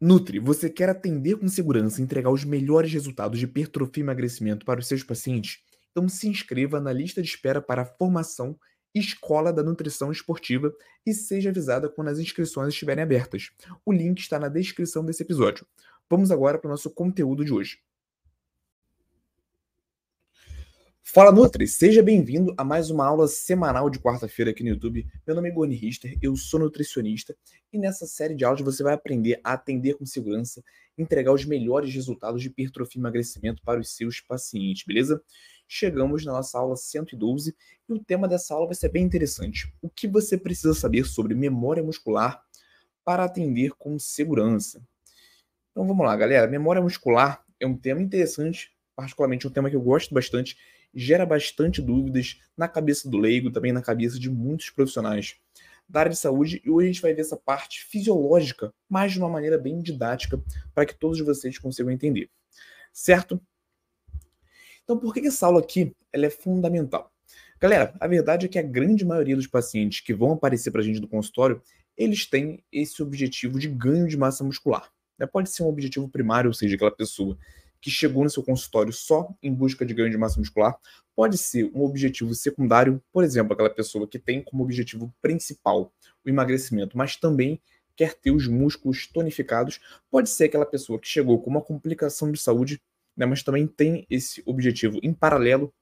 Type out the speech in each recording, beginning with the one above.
Nutri, você quer atender com segurança e entregar os melhores resultados de hipertrofia e emagrecimento para os seus pacientes? Então se inscreva na lista de espera para a formação Escola da Nutrição Esportiva e seja avisada quando as inscrições estiverem abertas. O link está na descrição desse episódio. Vamos agora para o nosso conteúdo de hoje. Fala Nutri, seja bem-vindo a mais uma aula semanal de quarta-feira aqui no YouTube. Meu nome é Goni Richter, eu sou nutricionista e nessa série de aulas você vai aprender a atender com segurança, entregar os melhores resultados de hipertrofia e emagrecimento para os seus pacientes, beleza? Chegamos na nossa aula 112 e o tema dessa aula vai ser bem interessante. O que você precisa saber sobre memória muscular para atender com segurança? Então vamos lá, galera. Memória muscular é um tema interessante, particularmente um tema que eu gosto bastante gera bastante dúvidas na cabeça do leigo, também na cabeça de muitos profissionais da área de saúde, e hoje a gente vai ver essa parte fisiológica, mas de uma maneira bem didática, para que todos vocês consigam entender. Certo? Então, por que essa aula aqui ela é fundamental? Galera, a verdade é que a grande maioria dos pacientes que vão aparecer para a gente no consultório, eles têm esse objetivo de ganho de massa muscular. Né? Pode ser um objetivo primário, ou seja, aquela pessoa que chegou no seu consultório só em busca de ganho de massa muscular, pode ser um objetivo secundário, por exemplo, aquela pessoa que tem como objetivo principal o emagrecimento, mas também quer ter os músculos tonificados, pode ser aquela pessoa que chegou com uma complicação de saúde, né, mas também tem esse objetivo em paralelo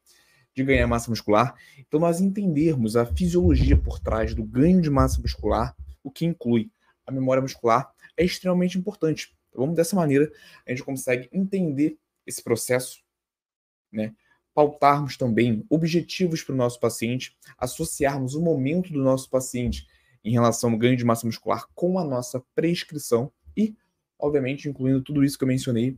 de ganhar massa muscular. Então, nós entendermos a fisiologia por trás do ganho de massa muscular, o que inclui a memória muscular, é extremamente importante. Vamos dessa maneira a gente consegue entender esse processo, né? pautarmos também objetivos para o nosso paciente, associarmos o momento do nosso paciente em relação ao ganho de massa muscular com a nossa prescrição e, obviamente, incluindo tudo isso que eu mencionei,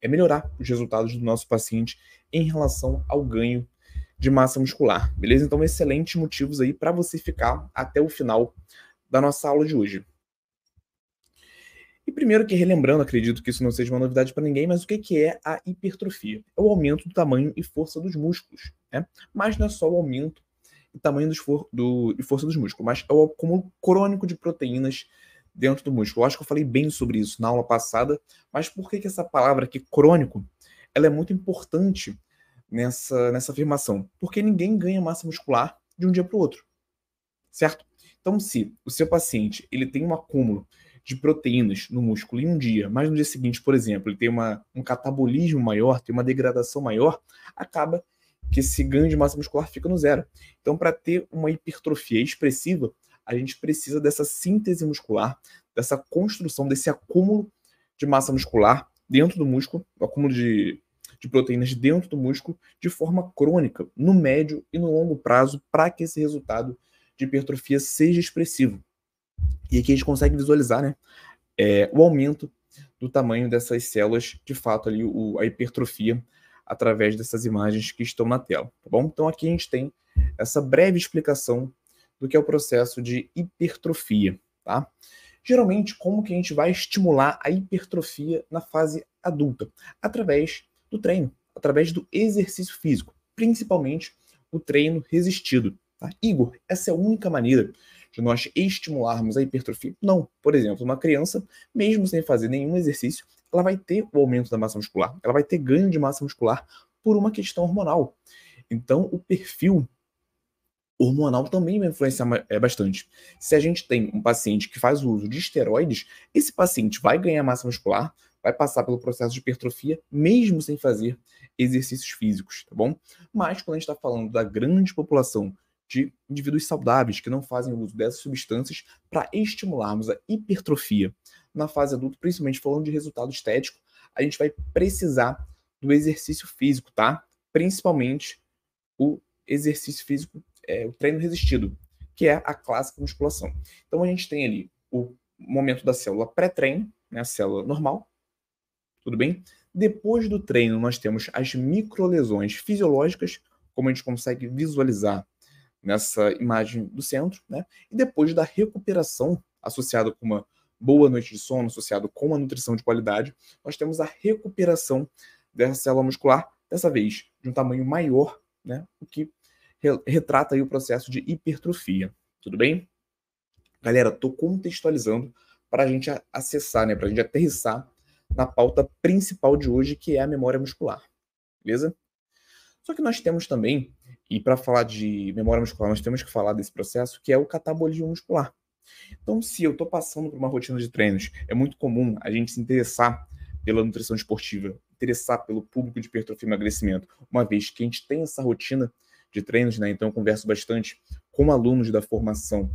é melhorar os resultados do nosso paciente em relação ao ganho de massa muscular, beleza? Então, excelentes motivos aí para você ficar até o final da nossa aula de hoje. E primeiro que relembrando, acredito que isso não seja uma novidade para ninguém, mas o que é a hipertrofia? É o aumento do tamanho e força dos músculos, né? Mas não é só o aumento e tamanho dos for do, e força dos músculos, mas é o acúmulo crônico de proteínas dentro do músculo. Eu acho que eu falei bem sobre isso na aula passada, mas por que, que essa palavra aqui, crônico, ela é muito importante nessa, nessa afirmação? Porque ninguém ganha massa muscular de um dia para o outro, certo? Então, se o seu paciente ele tem um acúmulo de proteínas no músculo em um dia, mas no dia seguinte, por exemplo, ele tem uma, um catabolismo maior, tem uma degradação maior, acaba que esse ganho de massa muscular fica no zero. Então, para ter uma hipertrofia expressiva, a gente precisa dessa síntese muscular, dessa construção, desse acúmulo de massa muscular dentro do músculo, o acúmulo de, de proteínas dentro do músculo, de forma crônica, no médio e no longo prazo, para que esse resultado de hipertrofia seja expressivo. E aqui a gente consegue visualizar né, é, o aumento do tamanho dessas células, de fato, ali, o, a hipertrofia, através dessas imagens que estão na tela. Tá bom? Então aqui a gente tem essa breve explicação do que é o processo de hipertrofia. Tá? Geralmente, como que a gente vai estimular a hipertrofia na fase adulta? Através do treino, através do exercício físico, principalmente o treino resistido. Tá? Igor, essa é a única maneira de nós estimularmos a hipertrofia? Não. Por exemplo, uma criança, mesmo sem fazer nenhum exercício, ela vai ter o aumento da massa muscular, ela vai ter ganho de massa muscular por uma questão hormonal. Então, o perfil hormonal também vai influenciar é, bastante. Se a gente tem um paciente que faz uso de esteroides, esse paciente vai ganhar massa muscular, vai passar pelo processo de hipertrofia, mesmo sem fazer exercícios físicos, tá bom? Mas quando a gente está falando da grande população de indivíduos saudáveis que não fazem uso dessas substâncias para estimularmos a hipertrofia na fase adulta, principalmente falando de resultado estético, a gente vai precisar do exercício físico, tá? Principalmente o exercício físico, é, o treino resistido, que é a clássica musculação. Então a gente tem ali o momento da célula pré-treino, né, a célula normal, tudo bem? Depois do treino, nós temos as microlesões fisiológicas, como a gente consegue visualizar nessa imagem do centro, né? E depois da recuperação associada com uma boa noite de sono, associado com uma nutrição de qualidade, nós temos a recuperação dessa célula muscular, dessa vez de um tamanho maior, né? O que retrata aí o processo de hipertrofia. Tudo bem? Galera, estou contextualizando para a gente acessar, né, para a gente aterrissar na pauta principal de hoje, que é a memória muscular. Beleza? Só que nós temos também, e para falar de memória muscular, nós temos que falar desse processo, que é o catabolismo muscular. Então, se eu estou passando por uma rotina de treinos, é muito comum a gente se interessar pela nutrição esportiva, interessar pelo público de hipertrofia e emagrecimento, uma vez que a gente tem essa rotina de treinos, né? Então, eu converso bastante com alunos da formação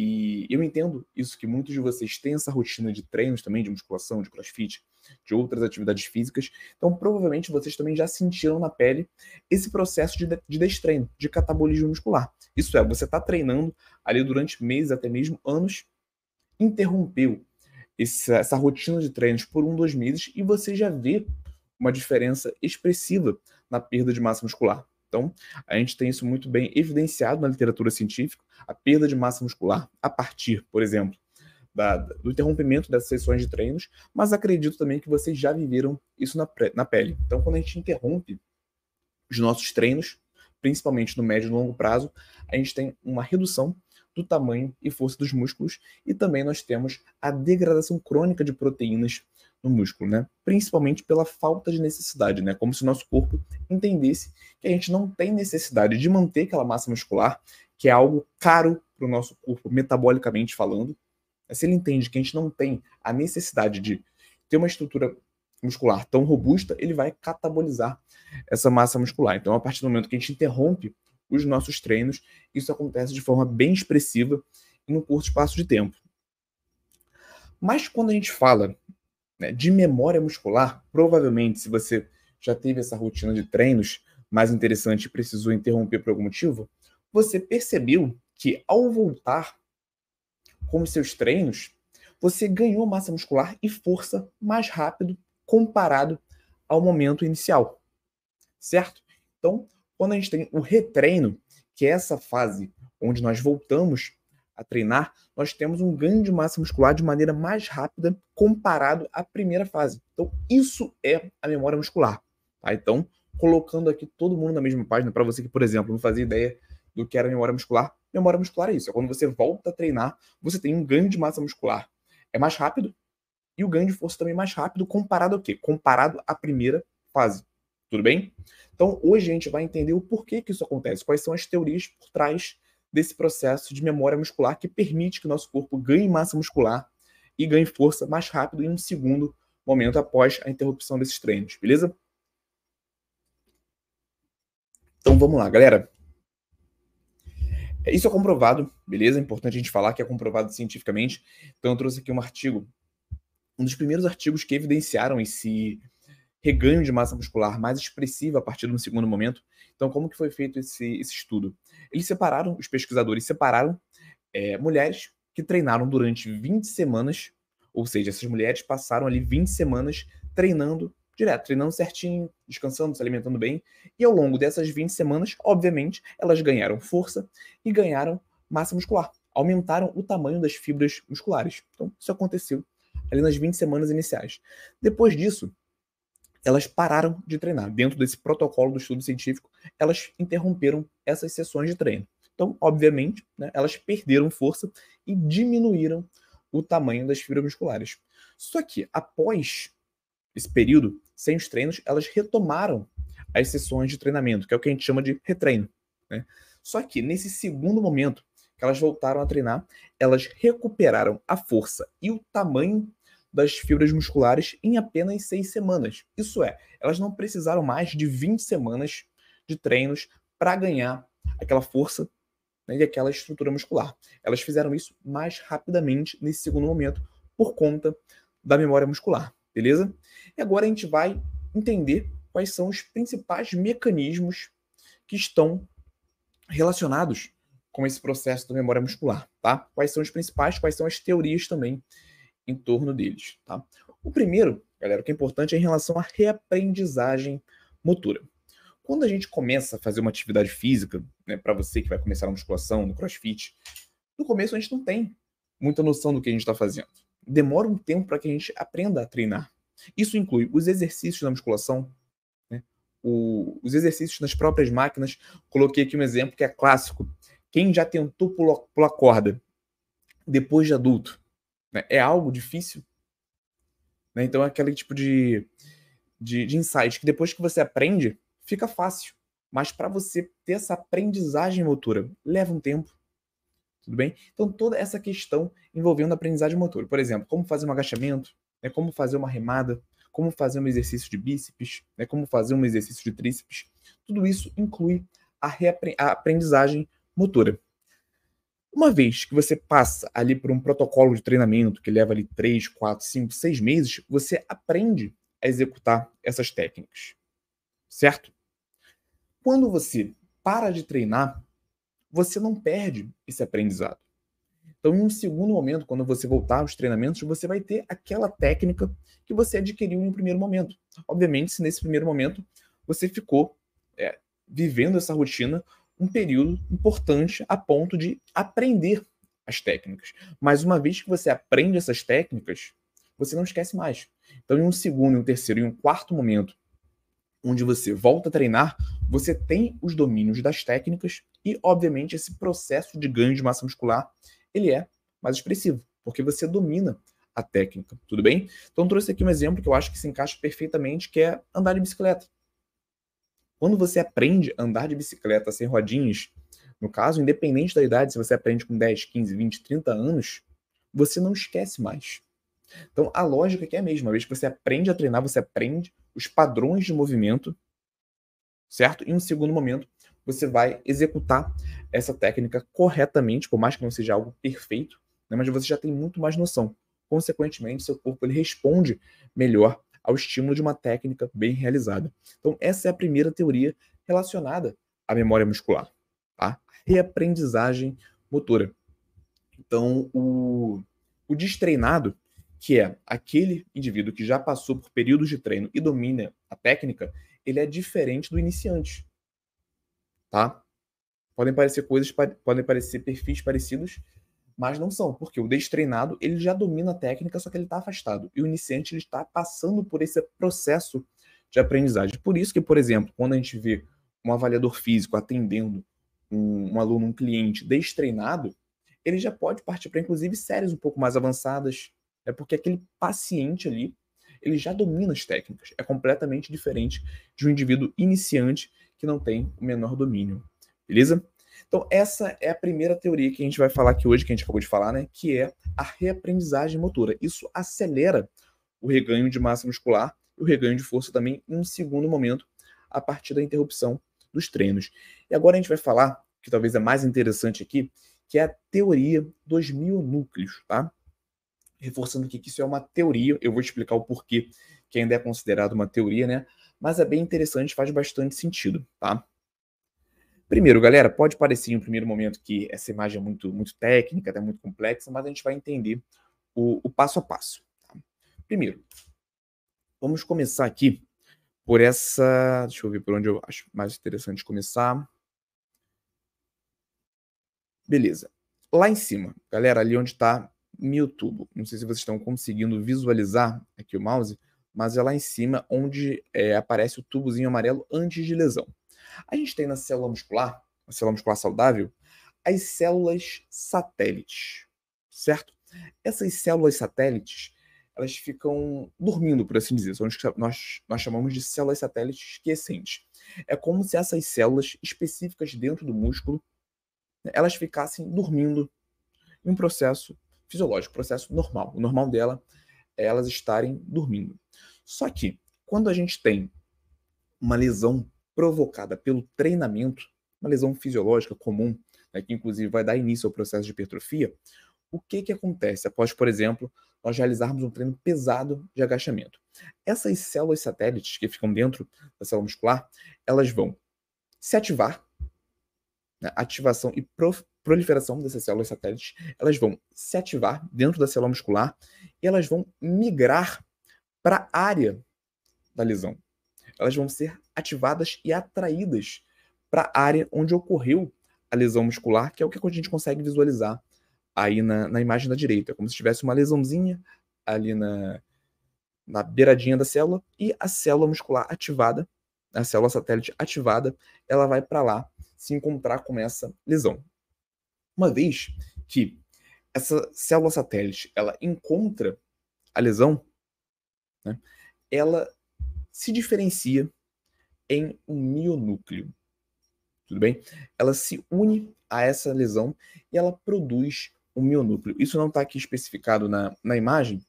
e eu entendo isso que muitos de vocês têm essa rotina de treinos também, de musculação, de crossfit, de outras atividades físicas. Então, provavelmente vocês também já sentiram na pele esse processo de, de destreino, de catabolismo muscular. Isso é, você está treinando ali durante meses, até mesmo anos, interrompeu essa, essa rotina de treinos por um, dois meses e você já vê uma diferença expressiva na perda de massa muscular. Então, a gente tem isso muito bem evidenciado na literatura científica, a perda de massa muscular a partir, por exemplo, da, do interrompimento das sessões de treinos, mas acredito também que vocês já viveram isso na, na pele. Então, quando a gente interrompe os nossos treinos, principalmente no médio e longo prazo, a gente tem uma redução do tamanho e força dos músculos e também nós temos a degradação crônica de proteínas no músculo, né? Principalmente pela falta de necessidade, né? Como se o nosso corpo entendesse que a gente não tem necessidade de manter aquela massa muscular, que é algo caro para o nosso corpo, metabolicamente falando. Se ele entende que a gente não tem a necessidade de ter uma estrutura muscular tão robusta, ele vai catabolizar essa massa muscular. Então, a partir do momento que a gente interrompe os nossos treinos, isso acontece de forma bem expressiva em um curto espaço de tempo. Mas quando a gente fala né, de memória muscular, provavelmente, se você já teve essa rotina de treinos mais interessante e precisou interromper por algum motivo, você percebeu que ao voltar com os seus treinos, você ganhou massa muscular e força mais rápido comparado ao momento inicial. Certo? Então, quando a gente tem o retreino, que é essa fase onde nós voltamos a treinar, nós temos um ganho de massa muscular de maneira mais rápida comparado à primeira fase. Então, isso é a memória muscular. Tá? Então, colocando aqui todo mundo na mesma página, para você que, por exemplo, não fazia ideia do que era memória muscular, memória muscular é isso. É quando você volta a treinar, você tem um ganho de massa muscular. É mais rápido e o ganho de força também é mais rápido comparado ao quê? Comparado à primeira fase. Tudo bem? Então, hoje a gente vai entender o porquê que isso acontece, quais são as teorias por trás desse processo de memória muscular que permite que o nosso corpo ganhe massa muscular e ganhe força mais rápido em um segundo momento após a interrupção desses treinos, beleza? Então vamos lá, galera. Isso é comprovado, beleza? É importante a gente falar que é comprovado cientificamente. Então eu trouxe aqui um artigo, um dos primeiros artigos que evidenciaram esse reganho de massa muscular mais expressiva a partir de um segundo momento. Então, como que foi feito esse, esse estudo? Eles separaram, os pesquisadores separaram é, mulheres que treinaram durante 20 semanas, ou seja, essas mulheres passaram ali 20 semanas treinando direto, treinando certinho, descansando, se alimentando bem, e ao longo dessas 20 semanas, obviamente, elas ganharam força e ganharam massa muscular, aumentaram o tamanho das fibras musculares. Então, isso aconteceu ali nas 20 semanas iniciais. Depois disso, elas pararam de treinar. Dentro desse protocolo do estudo científico, elas interromperam essas sessões de treino. Então, obviamente, né, elas perderam força e diminuíram o tamanho das fibras musculares. Só que, após esse período, sem os treinos, elas retomaram as sessões de treinamento, que é o que a gente chama de retreino. Né? Só que, nesse segundo momento que elas voltaram a treinar, elas recuperaram a força e o tamanho das fibras musculares em apenas seis semanas. Isso é, elas não precisaram mais de 20 semanas de treinos para ganhar aquela força né, e aquela estrutura muscular. Elas fizeram isso mais rapidamente nesse segundo momento por conta da memória muscular, beleza? E agora a gente vai entender quais são os principais mecanismos que estão relacionados com esse processo da memória muscular, tá? Quais são os principais, quais são as teorias também em torno deles. Tá? O primeiro, galera, o que é importante é em relação à reaprendizagem motora. Quando a gente começa a fazer uma atividade física, né, para você que vai começar a musculação, no crossfit, no começo a gente não tem muita noção do que a gente está fazendo. Demora um tempo para que a gente aprenda a treinar. Isso inclui os exercícios da musculação, né, o, os exercícios nas próprias máquinas. Coloquei aqui um exemplo que é clássico. Quem já tentou pular, pular corda depois de adulto, Né? É algo difícil. Né? Então é aquele tipo de, de, de insight que depois que você aprende, fica fácil. Mas para você ter essa aprendizagem motora, leva um tempo. Tudo bem? Então, toda essa questão envolvendo aprendizagem motora. Por exemplo, como fazer um agachamento, né? como fazer uma remada, como fazer um exercício de bíceps, né? como fazer um exercício de tríceps. Tudo isso inclui a, a aprendizagem motora. Uma vez que você passa ali por um protocolo de treinamento que leva ali 3, 4, 5, 6 meses, você aprende a executar essas técnicas. Certo? Quando você para de treinar, você não perde esse aprendizado. Então, em um segundo momento, quando você voltar aos treinamentos, você vai ter aquela técnica que você adquiriu em um primeiro momento. Obviamente, se nesse primeiro momento você ficou é, vivendo essa rotina um período importante a ponto de aprender as técnicas. Mas uma vez que você aprende essas técnicas, você não esquece mais. Então, em um segundo, em um terceiro, em um quarto momento, onde você volta a treinar, você tem os domínios das técnicas e, obviamente, esse processo de ganho de massa muscular, ele é mais expressivo, porque você domina a técnica, tudo bem? Então trouxe aqui um exemplo que eu acho que se encaixa perfeitamente, que é andar de bicicleta. Quando você aprende a andar de bicicleta sem rodinhas, no caso, independente da idade, se você aprende com 10, 15, 20, 30 anos, você não esquece mais. Então, a lógica aqui é a mesma. Uma vez que você aprende a treinar, você aprende os padrões de movimento, certo? E em um segundo momento, você vai executar essa técnica corretamente, por mais que não seja algo perfeito, né? mas você já tem muito mais noção. Consequentemente, seu corpo ele responde melhor ao estímulo de uma técnica bem realizada. Então, essa é a primeira teoria relacionada à memória muscular, tá? Reaprendizagem motora. Então, o, o destreinado, que é aquele indivíduo que já passou por períodos de treino e domina a técnica, ele é diferente do iniciante. Tá? Podem parecer coisas, podem parecer perfis parecidos, mas não são, porque o destreinado ele já domina a técnica, só que ele está afastado. E o iniciante ele está passando por esse processo de aprendizagem. Por isso que, por exemplo, quando a gente vê um avaliador físico atendendo um, um aluno, um cliente destreinado, ele já pode partir para, inclusive, séries um pouco mais avançadas, é porque aquele paciente ali, ele já domina as técnicas. É completamente diferente de um indivíduo iniciante que não tem o menor domínio. Beleza? Então, essa é a primeira teoria que a gente vai falar aqui hoje, que a gente acabou de falar, né? Que é a reaprendizagem motora. Isso acelera o reganho de massa muscular e o reganho de força também em um segundo momento, a partir da interrupção dos treinos. E agora a gente vai falar, que talvez é mais interessante aqui, que é a teoria dos mil núcleos, tá? reforçando aqui que isso é uma teoria, eu vou explicar o porquê que ainda é considerado uma teoria, né? Mas é bem interessante, faz bastante sentido, tá? Primeiro, galera, pode parecer em um primeiro momento que essa imagem é muito, muito técnica, até muito complexa, mas a gente vai entender o, o passo a passo. Tá? Primeiro, vamos começar aqui por essa. Deixa eu ver por onde eu acho mais interessante começar. Beleza. Lá em cima, galera, ali onde está tubo. Não sei se vocês estão conseguindo visualizar aqui o mouse, mas é lá em cima onde é, aparece o tubozinho amarelo antes de lesão. A gente tem na célula muscular, a célula muscular saudável, as células satélites, certo? Essas células satélites, elas ficam dormindo, por assim dizer. São os que nós, nós chamamos de células satélites esquecentes. É como se essas células específicas dentro do músculo, elas ficassem dormindo em um processo fisiológico, processo normal. O normal dela é elas estarem dormindo. Só que, quando a gente tem uma lesão provocada pelo treinamento, uma lesão fisiológica comum, né, que inclusive vai dar início ao processo de hipertrofia, o que, que acontece após, por exemplo, nós realizarmos um treino pesado de agachamento? Essas células satélites que ficam dentro da célula muscular, elas vão se ativar, né, ativação e proliferação dessas células satélites, elas vão se ativar dentro da célula muscular e elas vão migrar para a área da lesão. Elas vão ser ativadas e atraídas para a área onde ocorreu a lesão muscular, que é o que a gente consegue visualizar aí na, na imagem da direita, como se tivesse uma lesãozinha ali na, na beiradinha da célula e a célula muscular ativada, a célula satélite ativada, ela vai para lá se encontrar com essa lesão. Uma vez que essa célula satélite ela encontra a lesão, né, ela se diferencia em um mionúcleo. Tudo bem? Ela se une a essa lesão e ela produz um mionúcleo. Isso não está aqui especificado na, na imagem,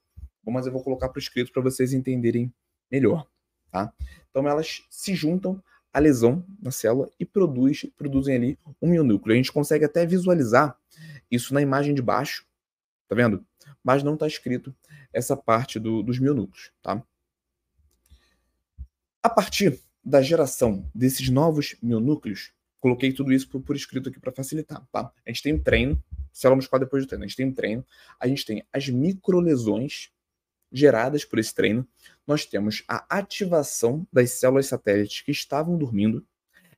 mas eu vou colocar para o escrito para vocês entenderem melhor. Tá? Então elas se juntam à lesão na célula e produz, produzem ali um mionúcleo. A gente consegue até visualizar isso na imagem de baixo, tá vendo? Mas não está escrito essa parte do, dos mionúcleos, tá? A partir da geração desses novos mionúcleos, coloquei tudo isso por, por escrito aqui para facilitar, tá? A gente tem um treino, célula muscular depois do treino, a gente tem um treino, a gente tem as microlesões geradas por esse treino, nós temos a ativação das células satélites que estavam dormindo.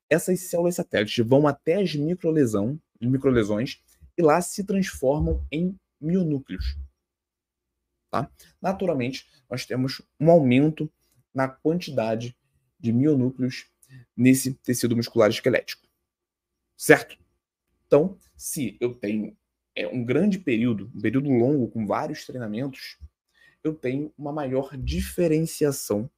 Essas células satélites vão até as microlesão, microlesões e lá se transformam em mionúcleos. Tá? Naturalmente, nós temos um aumento na quantidade de mionúcleos nesse tecido muscular esquelético. Certo? Então, se eu tenho é, um grande período, um período longo com vários treinamentos, eu tenho uma maior diferenciação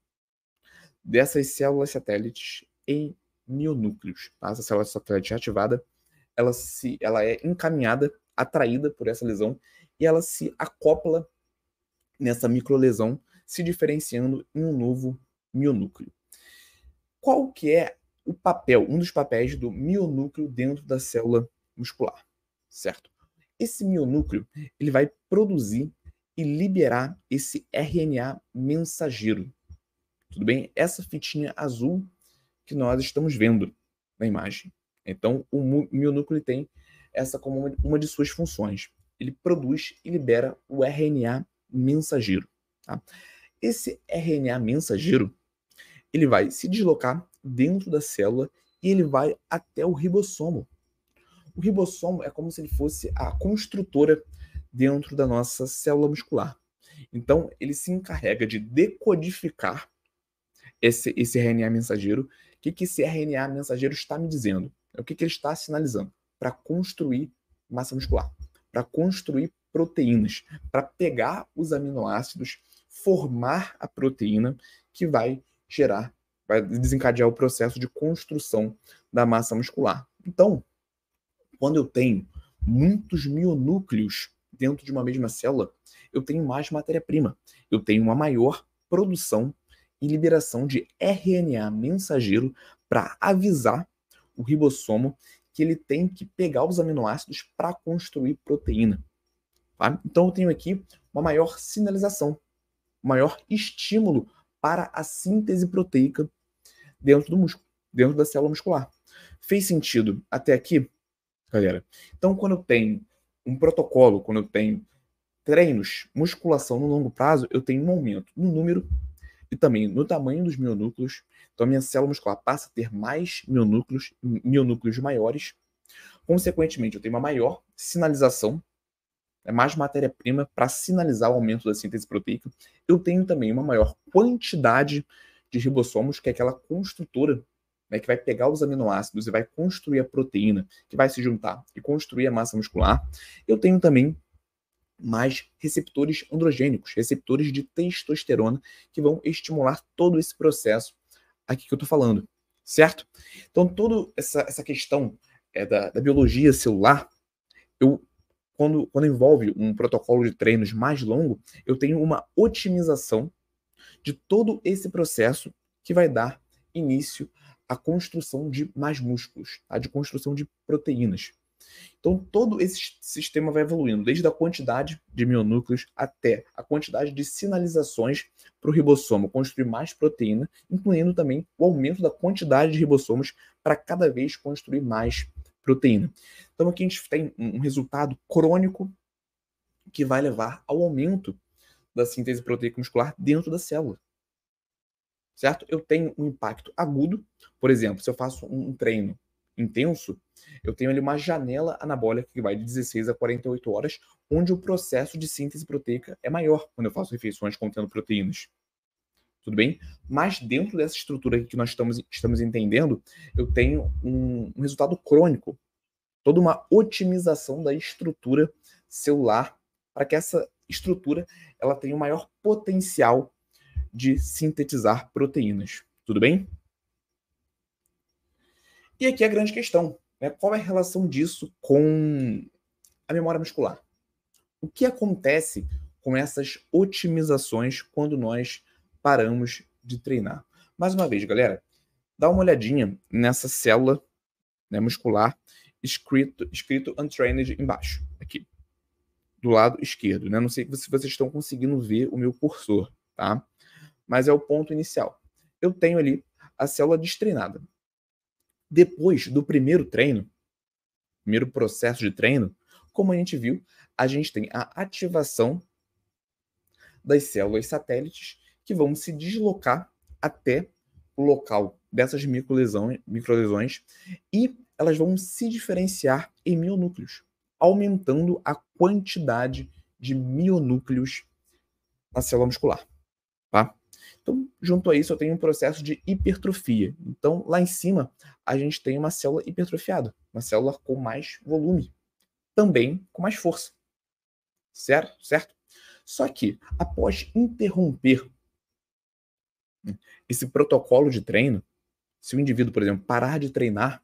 dessas células satélites em mionúcleos. Tá? Essa célula satélite ativada, ela, se, ela é encaminhada, atraída por essa lesão, e ela se acopla nessa microlesão, se diferenciando em um novo mionúcleo. Qual que é o papel, um dos papéis do mionúcleo dentro da célula muscular, certo? Esse mionúcleo, ele vai produzir e liberar esse RNA mensageiro. Tudo bem? Essa fitinha azul que nós estamos vendo na imagem. Então, o mionúcleo tem essa como uma de suas funções. Ele produz e libera o RNA mensageiro. Tá? Esse RNA mensageiro ele vai se deslocar dentro da célula e ele vai até o ribossomo. O ribossomo é como se ele fosse a construtora dentro da nossa célula muscular. Então, ele se encarrega de decodificar esse, esse RNA mensageiro. O que, que esse RNA mensageiro está me dizendo? É o que, que ele está sinalizando? Para construir massa muscular, para construir proteínas, para pegar os aminoácidos, formar a proteína que vai gerar, vai desencadear o processo de construção da massa muscular. Então, quando eu tenho muitos mionúcleos dentro de uma mesma célula, eu tenho mais matéria-prima, eu tenho uma maior produção e liberação de RNA mensageiro para avisar o ribossomo que ele tem que pegar os aminoácidos para construir proteína. Tá? Então eu tenho aqui uma maior sinalização, maior estímulo para a síntese proteica dentro do músculo, dentro da célula muscular. Fez sentido até aqui, galera? Então, quando eu tenho um protocolo, quando eu tenho treinos, musculação no longo prazo, eu tenho um aumento no número e também no tamanho dos mionúcleos. Então, a minha célula muscular passa a ter mais mionúcleos, mionúcleos maiores. Consequentemente, eu tenho uma maior sinalização, é mais matéria-prima para sinalizar o aumento da síntese proteica. Eu tenho também uma maior quantidade de ribossomos, que é aquela construtora né, que vai pegar os aminoácidos e vai construir a proteína, que vai se juntar e construir a massa muscular. Eu tenho também mais receptores androgênicos, receptores de testosterona, que vão estimular todo esse processo aqui que eu estou falando, certo? Então, toda essa, essa questão é, da, da biologia celular, eu quando, quando envolve um protocolo de treinos mais longo, eu tenho uma otimização de todo esse processo que vai dar início a construção de mais músculos, tá? de construção de proteínas. Então, todo esse sistema vai evoluindo, desde a quantidade de mionúcleos até a quantidade de sinalizações para o ribossomo construir mais proteína, incluindo também o aumento da quantidade de ribossomos para cada vez construir mais proteína. Então, aqui a gente tem um resultado crônico que vai levar ao aumento da síntese proteica muscular dentro da célula certo? Eu tenho um impacto agudo, por exemplo, se eu faço um treino intenso, eu tenho ali uma janela anabólica que vai de 16 a 48 horas, onde o processo de síntese proteica é maior quando eu faço refeições contendo proteínas. Tudo bem? Mas dentro dessa estrutura que nós estamos, estamos entendendo, eu tenho um, um resultado crônico, toda uma otimização da estrutura celular para que essa estrutura ela tenha o um maior potencial de sintetizar proteínas. Tudo bem? E aqui a grande questão, né? qual é a relação disso com a memória muscular? O que acontece com essas otimizações quando nós paramos de treinar? Mais uma vez, galera, dá uma olhadinha nessa célula né, muscular escrito, escrito untrained embaixo, aqui, do lado esquerdo. Né? Não sei se vocês estão conseguindo ver o meu cursor, tá? Mas é o ponto inicial. Eu tenho ali a célula destreinada. Depois do primeiro treino, primeiro processo de treino, como a gente viu, a gente tem a ativação das células satélites que vão se deslocar até o local dessas microlesões, microlesões e elas vão se diferenciar em mionúcleos, aumentando a quantidade de mionúcleos na célula muscular. Tá? Então, junto a isso, eu tenho um processo de hipertrofia. Então, lá em cima, a gente tem uma célula hipertrofiada, uma célula com mais volume, também com mais força. Certo? Certo? Só que, após interromper esse protocolo de treino, se o indivíduo, por exemplo, parar de treinar,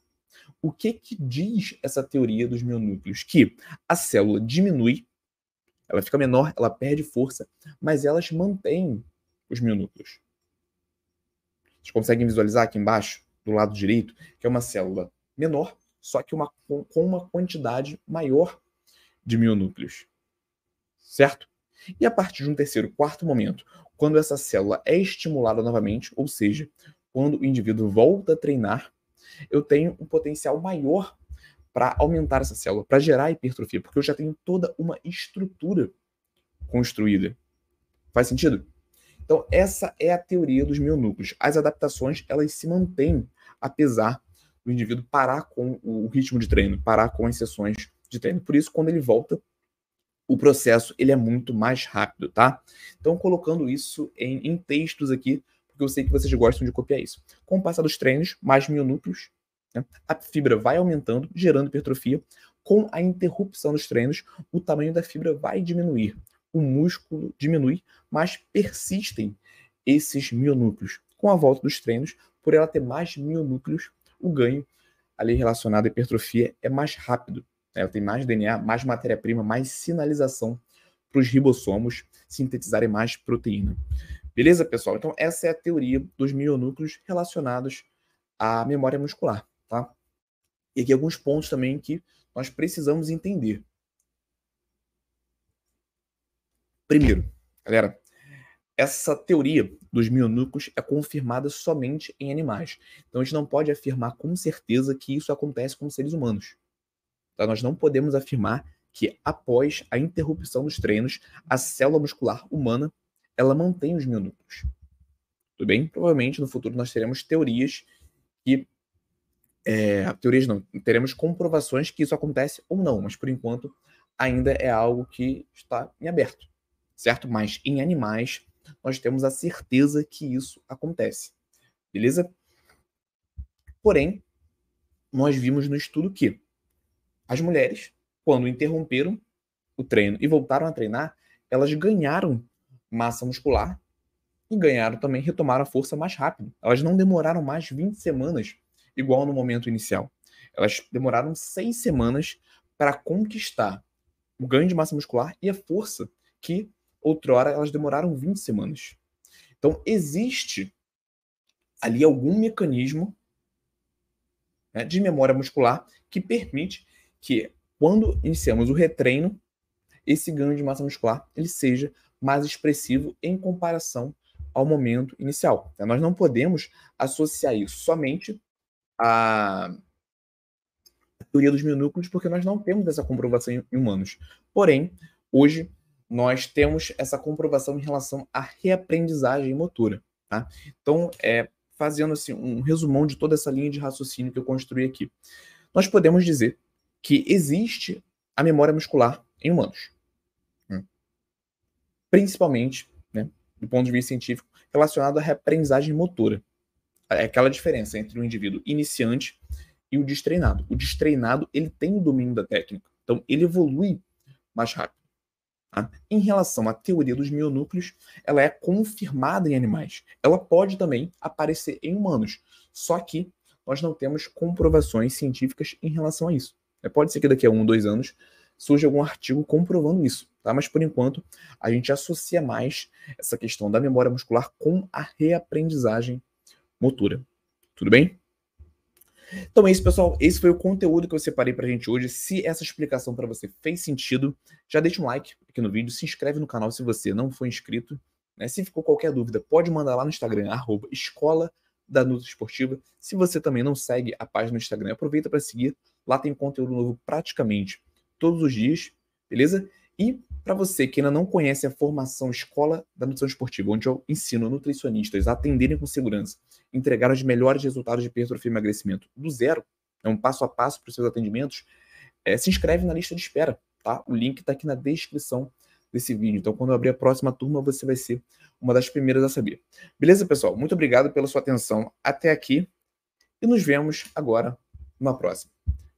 o que que diz essa teoria dos mionúcleos? Que a célula diminui, ela fica menor, ela perde força, mas elas mantêm os mionúcleos. Vocês conseguem visualizar aqui embaixo, do lado direito, que é uma célula menor, só que uma, com uma quantidade maior de mionúcleos. Certo? E a partir de um terceiro, quarto momento, quando essa célula é estimulada novamente, ou seja, quando o indivíduo volta a treinar, eu tenho um potencial maior para aumentar essa célula, para gerar hipertrofia, porque eu já tenho toda uma estrutura construída. Faz sentido? Então, essa é a teoria dos mionúcleos. As adaptações, elas se mantêm apesar do indivíduo parar com o ritmo de treino, parar com as sessões de treino. Por isso, quando ele volta, o processo ele é muito mais rápido, tá? Então, colocando isso em, em textos aqui, porque eu sei que vocês gostam de copiar isso. Com o passar dos treinos, mais mionúcleos, né, a fibra vai aumentando, gerando hipertrofia. Com a interrupção dos treinos, o tamanho da fibra vai diminuir. O músculo diminui, mas persistem esses mionúcleos. Com a volta dos treinos, por ela ter mais mionúcleos, o ganho ali relacionado à hipertrofia é mais rápido. Ela tem mais DNA, mais matéria-prima, mais sinalização para os ribossomos sintetizarem mais proteína. Beleza, pessoal? Então, essa é a teoria dos mionúcleos relacionados à memória muscular, tá? E aqui alguns pontos também que nós precisamos entender. Primeiro, galera, essa teoria dos mionúcleos é confirmada somente em animais. Então, a gente não pode afirmar com certeza que isso acontece com seres humanos. Tá? Nós não podemos afirmar que após a interrupção dos treinos, a célula muscular humana ela mantém os mionúcleos. Tudo bem? Provavelmente no futuro nós teremos teorias que. É, teorias não, teremos comprovações que isso acontece ou não, mas por enquanto ainda é algo que está em aberto, certo? Mas em animais nós temos a certeza que isso acontece, beleza? Porém, nós vimos no estudo que as mulheres, quando interromperam o treino e voltaram a treinar, elas ganharam massa muscular e ganharam também, retomaram a força mais rápido. Elas não demoraram mais 20 semanas, igual no momento inicial. Elas demoraram seis semanas para conquistar o ganho de massa muscular e a força que outrora elas demoraram 20 semanas. Então, existe ali algum mecanismo né, de memória muscular que permite que, quando iniciamos o retreino, esse ganho de massa muscular ele seja mais expressivo em comparação ao momento inicial. Então, nós não podemos associar isso somente à teoria dos minúsculos, porque nós não temos essa comprovação em humanos. Porém, hoje nós temos essa comprovação em relação à reaprendizagem motora. Tá? Então, é, fazendo assim, um resumão de toda essa linha de raciocínio que eu construí aqui, nós podemos dizer que existe a memória muscular em humanos principalmente, né, do ponto de vista científico, relacionado à reaprendizagem motora. É aquela diferença entre o indivíduo iniciante e o destreinado. O destreinado, ele tem o domínio da técnica. Então, ele evolui mais rápido. Tá? Em relação à teoria dos mionúcleos, ela é confirmada em animais. Ela pode também aparecer em humanos, só que nós não temos comprovações científicas em relação a isso. É, pode ser que daqui a um, dois anos surja algum artigo comprovando isso, tá? Mas por enquanto a gente associa mais essa questão da memória muscular com a reaprendizagem motora. Tudo bem? Então é isso, pessoal. Esse foi o conteúdo que eu separei pra gente hoje. Se essa explicação para você fez sentido, já deixa um like aqui no vídeo, se inscreve no canal se você não for inscrito. Né? Se ficou qualquer dúvida, pode mandar lá no Instagram, arroba escola da Nutri Esportiva. Se você também não segue a página no Instagram, aproveita para seguir. Lá tem conteúdo novo praticamente todos os dias, beleza? E para você que ainda não conhece a formação Escola da Nutrição Esportiva, onde eu ensino nutricionistas a atenderem com segurança, entregar os melhores resultados de hipertrofia e emagrecimento do zero, é um passo a passo para os seus atendimentos, é, se inscreve na lista de espera, tá? O link está aqui na descrição desse vídeo. Então, quando eu abrir a próxima turma, você vai ser uma das primeiras a saber. Beleza, pessoal? Muito obrigado pela sua atenção até aqui e nos vemos agora numa próxima.